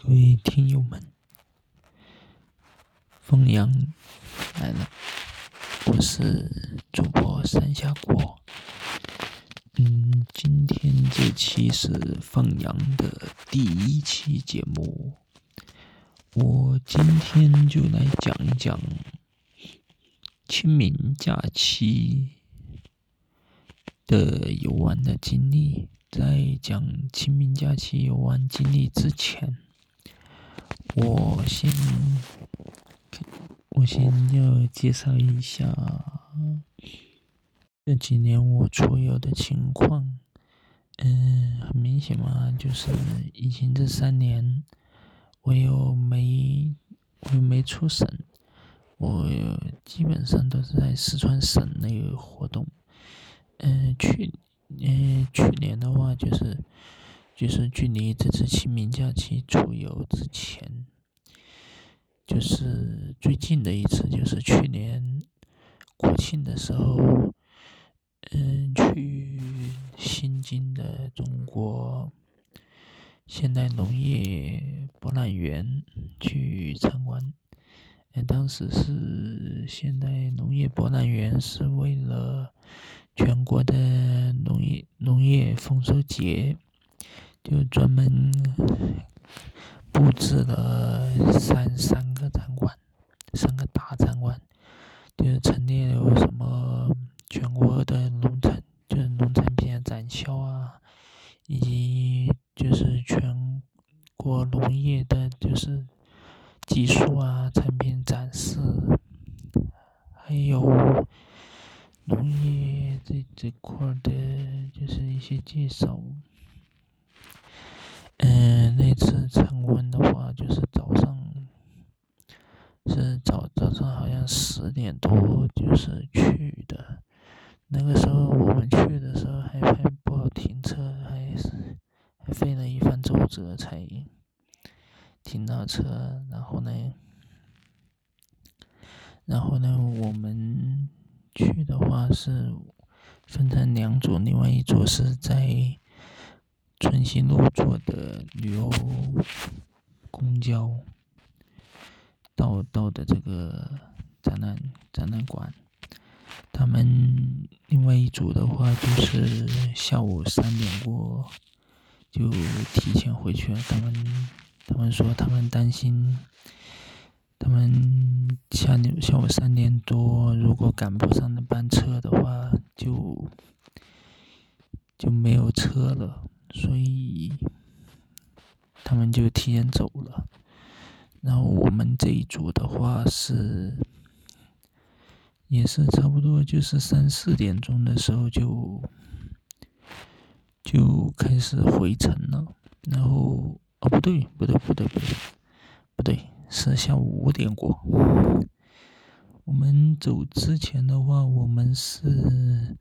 各位听友们，凤阳来了，我是主播三峡国。嗯，今天这期是凤阳的第一期节目，我今天就来讲一讲清明假期的游玩的经历。在讲清明假期游玩经历之前，我先我先要介绍一下这几年我出游的情况。嗯，很明显嘛，就是疫情这三年，我又没我又没出省，我基本上都是在四川省内活动。嗯，去。嗯，去年的话就是，就是距离这次清明假期出游之前，就是最近的一次，就是去年国庆的时候，嗯，去新津的中国现代农业博览园去参观。嗯，当时是现代农业博览园是为了。全国的农业农业丰收节，就专门布置了三三个展馆，三个大展馆，就是陈列有什么全国的农产，就是农产品展销啊，以及就是全国农业的，就是技术啊产品展示，还有。农业这这块的，就是一些介绍。费了一番周折才停到车。然后呢，然后呢，我们。去的话是分成两组，另外一组是在春熙路坐的旅游公交到到的这个展览展览馆。他们另外一组的话就是下午三点过就提前回去了。他们他们说他们担心。他们下下午三点多，如果赶不上那班车的话，就就没有车了，所以他们就提前走了。然后我们这一组的话是，也是差不多就是三四点钟的时候就就开始回程了。然后哦，不对，不对，不对，不对，不对。是下午五点过。我们走之前的话，我们是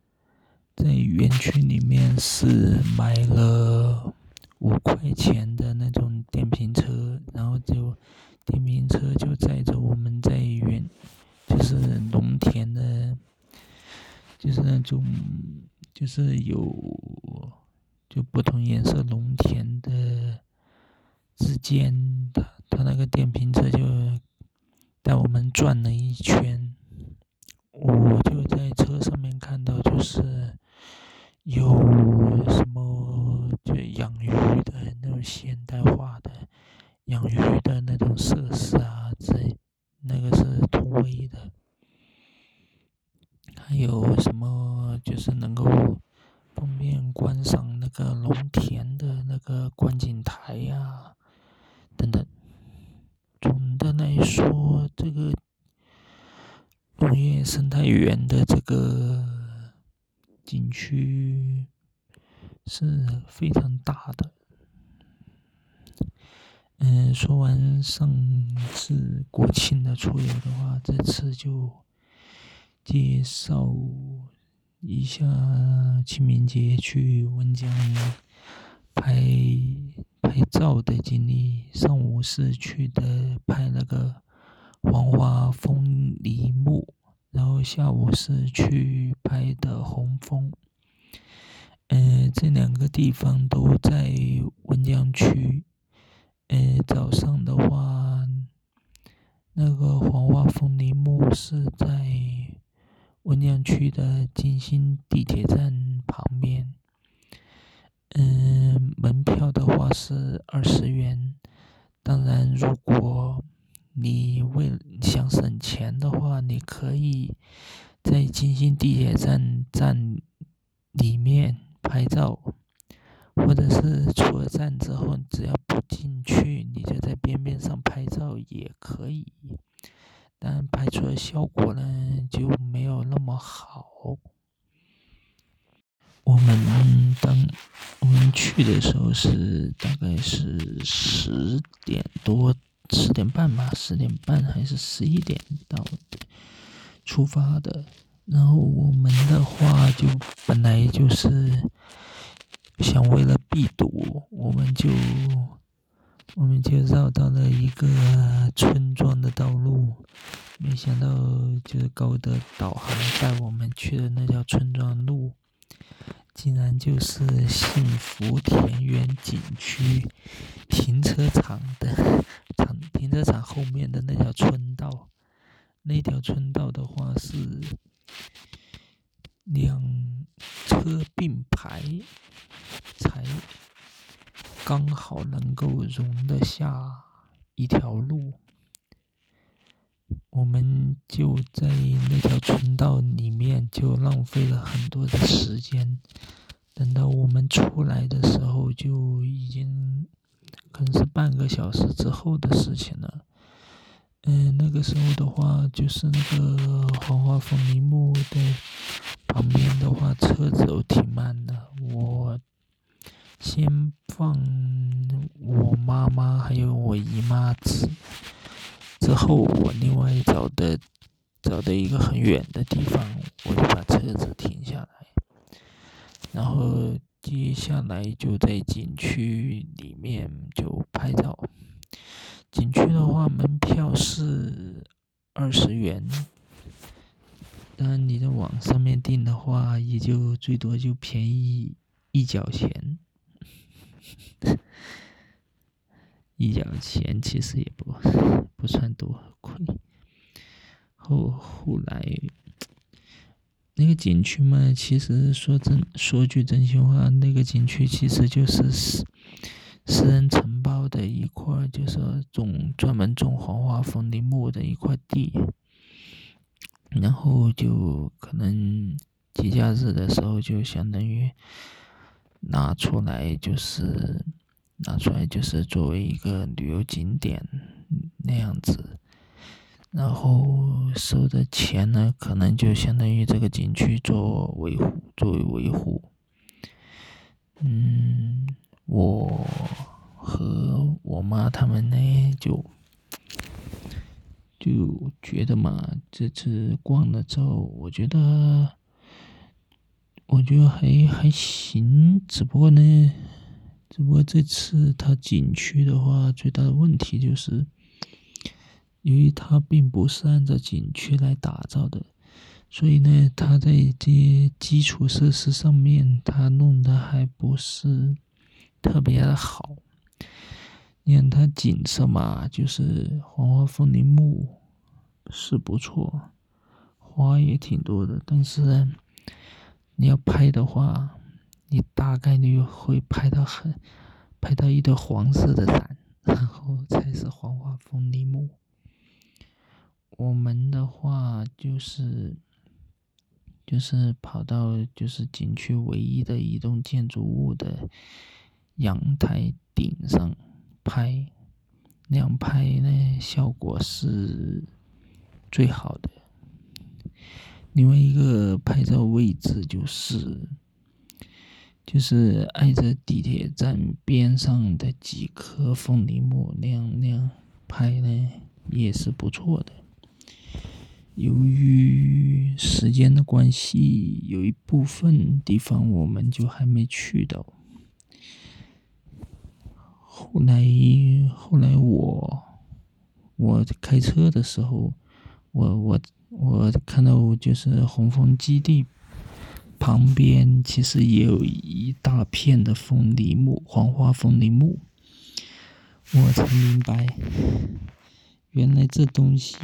在园区里面是买了五块钱的那种电瓶车，然后就电瓶车就载着我们在园，就是农田的，就是那种就是有就不同颜色农田的之间的。他那个电瓶车就带我们转了一圈，的这个景区是非常大的。嗯，说完上次国庆的出游的话，这次就介绍一下清明节去温江拍。拍照的经历，上午是去的拍那个黄花枫梨木，然后下午是去拍的红枫。嗯，这两个地方都在温江区。呃，早上的话，那个黄花风铃木是在温江区的金星地铁站旁边。嗯，门票的话是二十元。当然，如果你为想省钱的话，你可以在金星地铁站站里面拍照，或者是出了站之后，只要不进去，你就在边边上拍照也可以。但拍出的效果呢，就没有那么好。我们当我们去的时候是大概是十点多、十点半吧，十点半还是十一点到出发的。然后我们的话就本来就是想为了避堵，我们就我们就绕到了一个村庄的道路，没想到就是高德导航带我们去的那条村庄路。竟然就是幸福田园景区停车场的场停车场后面的那条村道，那条村道的话是两车并排，才刚好能够容得下一条路。我们就在那条村道里面，就浪费了很多的时间。等到我们出来的时候，就已经可能是半个小时之后的事情了。嗯，那个时候的话，就是那个黄花风铃木的旁边的话，车子都挺慢的。我先放我妈妈还有我姨妈子。之后，我另外找的找的一个很远的地方，我就把车子停下来，然后接下来就在景区里面就拍照。景区的话，门票是二十元，但你在网上面订的话，也就最多就便宜一角钱。一角钱其实也不不算多亏。后后来那个景区嘛，其实说真说句真心话，那个景区其实就是私私人承包的一块，就是种专门种黄花风铃木的一块地。然后就可能节假日的时候，就相当于拿出来就是。拿出来就是作为一个旅游景点那样子，然后收的钱呢，可能就相当于这个景区做维护，作为维护。嗯，我和我妈他们呢，就就觉得嘛，这次逛了之后，我觉得我觉得还还行，只不过呢。只不过这次它景区的话，最大的问题就是，由于它并不是按照景区来打造的，所以呢，它在这些基础设施上面，它弄得还不是特别的好。你看它景色嘛，就是黄花风铃木是不错，花也挺多的，但是你要拍的话。你大概率会拍到很，拍到一堆黄色的伞，然后才是黄花风铃木。我们的话就是，就是跑到就是景区唯一的一栋建筑物的阳台顶上拍，那样拍呢效果是最好的。另外一个拍照位置就是。就是挨着地铁站边上的几棵风铃木，那样那样拍呢也是不错的。由于时间的关系，有一部分地方我们就还没去到。后来后来我我开车的时候，我我我看到就是红枫基地。旁边其实也有一大片的枫铃木，黄花枫铃木。我才明白，原来这东西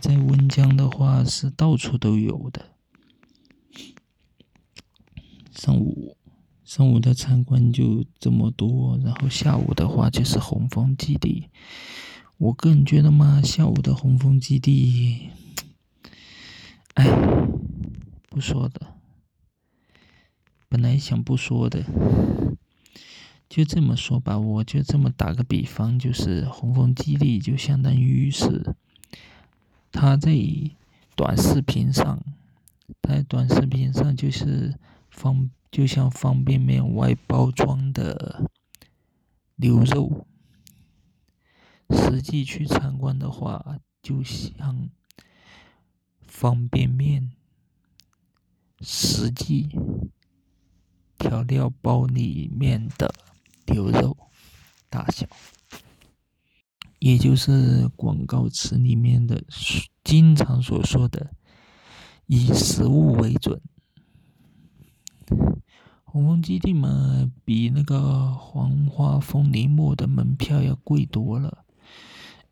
在温江的话是到处都有的。上午，上午的参观就这么多，然后下午的话就是红枫基地。我个人觉得嘛，下午的红枫基地，哎，不说的，本来想不说的，就这么说吧。我就这么打个比方，就是红枫基地就相当于是，他在短视频上，在短视频上就是方，就像方便面外包装的牛肉。实际去参观的话，就像方便面实际调料包里面的牛肉大小，也就是广告词里面的经常所说的“以实物为准”。红枫基地嘛，比那个黄花风铃木的门票要贵多了。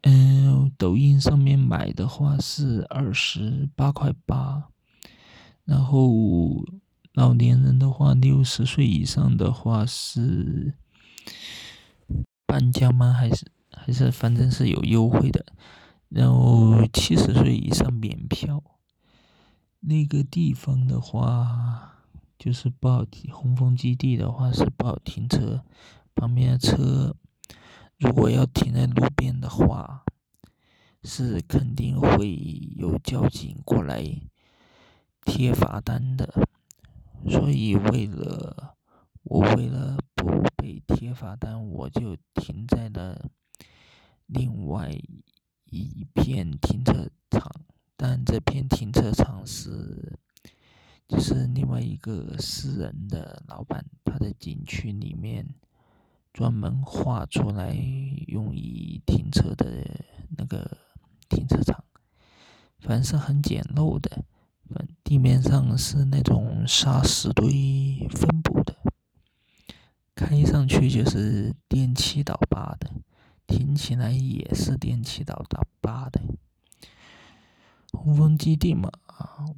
嗯，抖音上面买的话是二十八块八，然后老年人的话，六十岁以上的话是半价吗？还是还是反正是有优惠的，然后七十岁以上免票。那个地方的话，就是不好停，红枫基地的话是不好停车，旁边的车。如果要停在路边的话，是肯定会有交警过来贴罚单的。所以为了我为了不被贴罚单，我就停在了另外一片停车场。但这片停车场是就是另外一个私人的老板他的景区里面。专门画出来用于停车的那个停车场，凡是很简陋的，地面上是那种沙石堆分布的，开上去就是电气倒八的，停起来也是电气倒八的。红枫基地嘛，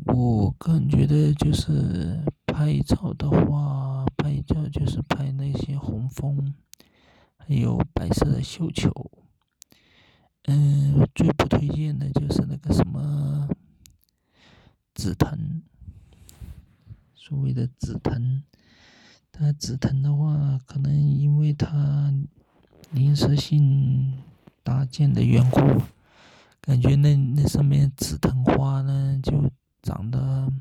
我个人觉得就是拍照的话，拍照就是拍那些红枫。还有白色的绣球，嗯，最不推荐的就是那个什么紫藤，所谓的紫藤，它紫藤的话，可能因为它临时性搭建的缘故，感觉那那上面紫藤花呢就长得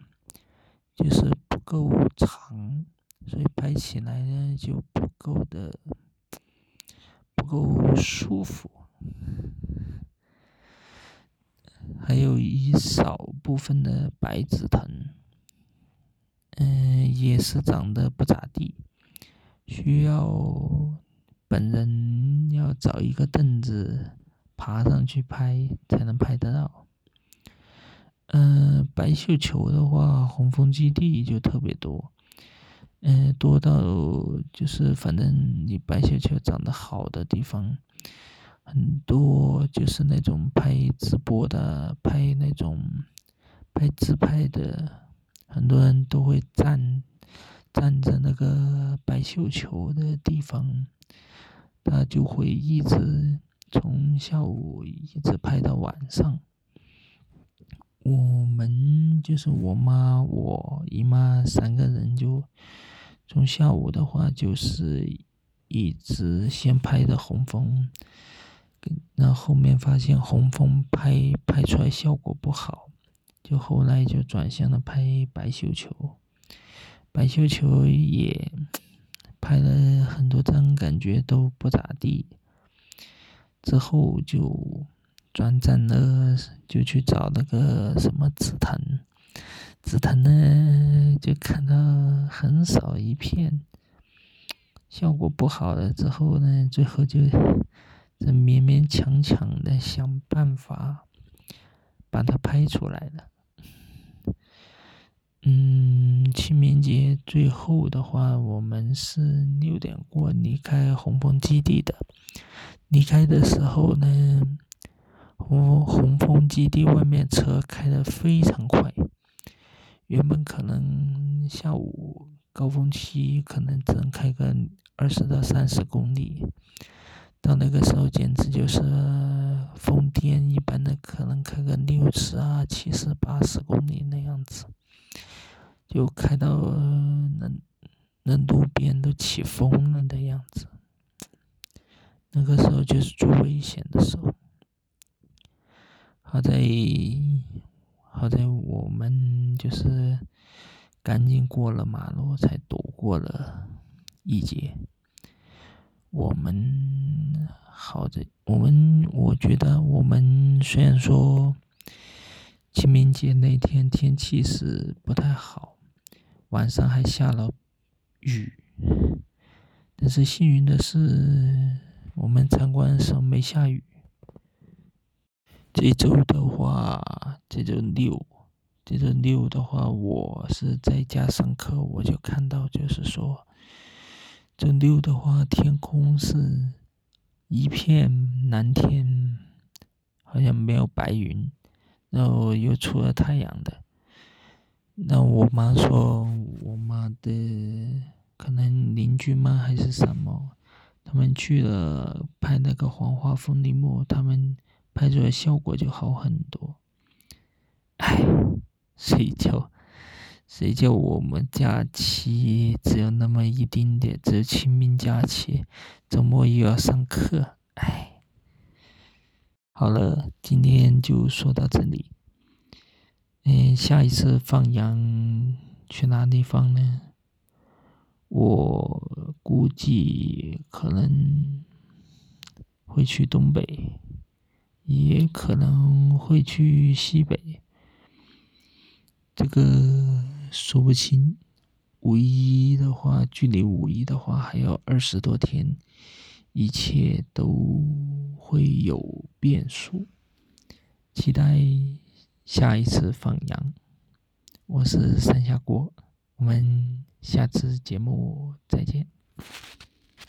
就是不够长，所以拍起来呢就不够的。不够舒服，还有一少部分的白紫藤，嗯，也是长得不咋地，需要本人要找一个凳子爬上去拍才能拍得到。嗯，白绣球的话，红枫基地就特别多。嗯，多到就是反正你白绣球长得好的地方，很多就是那种拍直播的、拍那种拍自拍的，很多人都会站站在那个白绣球的地方，他就会一直从下午一直拍到晚上。我们就是我妈、我姨妈三个人就。从下午的话，就是一直先拍的红枫，然后后面发现红枫拍拍出来效果不好，就后来就转向了拍白绣球，白绣球也拍了很多张，感觉都不咋地。之后就转战了，就去找那个什么紫藤。紫藤呢，就看到很少一片，效果不好了之后呢，最后就这勉勉强强的想办法把它拍出来了。嗯，清明节最后的话，我们是六点过离开红枫基地的。离开的时候呢，红红枫基地外面车开的非常快。原本可能下午高峰期可能只能开个二十到三十公里，到那个时候简直就是疯癫一般的，可能开个六十啊、七十、八十公里那样子。就开到那那路边都起风了的样子，那个时候就是最危险的时候。好在好在我们就是赶紧过了马路，才躲过了一劫。我们好的我们我觉得我们虽然说清明节那天天气是不太好。晚上还下了雨，但是幸运的是，我们参观的时候没下雨。这周的话，这周六，这周六的话，我是在家上课，我就看到，就是说，周六的话，天空是一片蓝天，好像没有白云，然后又出了太阳的。那我妈说，我妈的可能邻居吗还是什么？他们去了拍那个黄花风铃木，他们拍出来效果就好很多。唉，睡觉谁叫我们假期只有那么一丁点，只有清明假期，周末又要上课，唉。好了，今天就说到这里。嗯，下一次放羊去哪地方呢？我估计可能会去东北，也可能会去西北，这个说不清。五一的话，距离五一的话还有二十多天，一切都会有变数，期待。下一次放羊，我是三下锅，我们下次节目再见。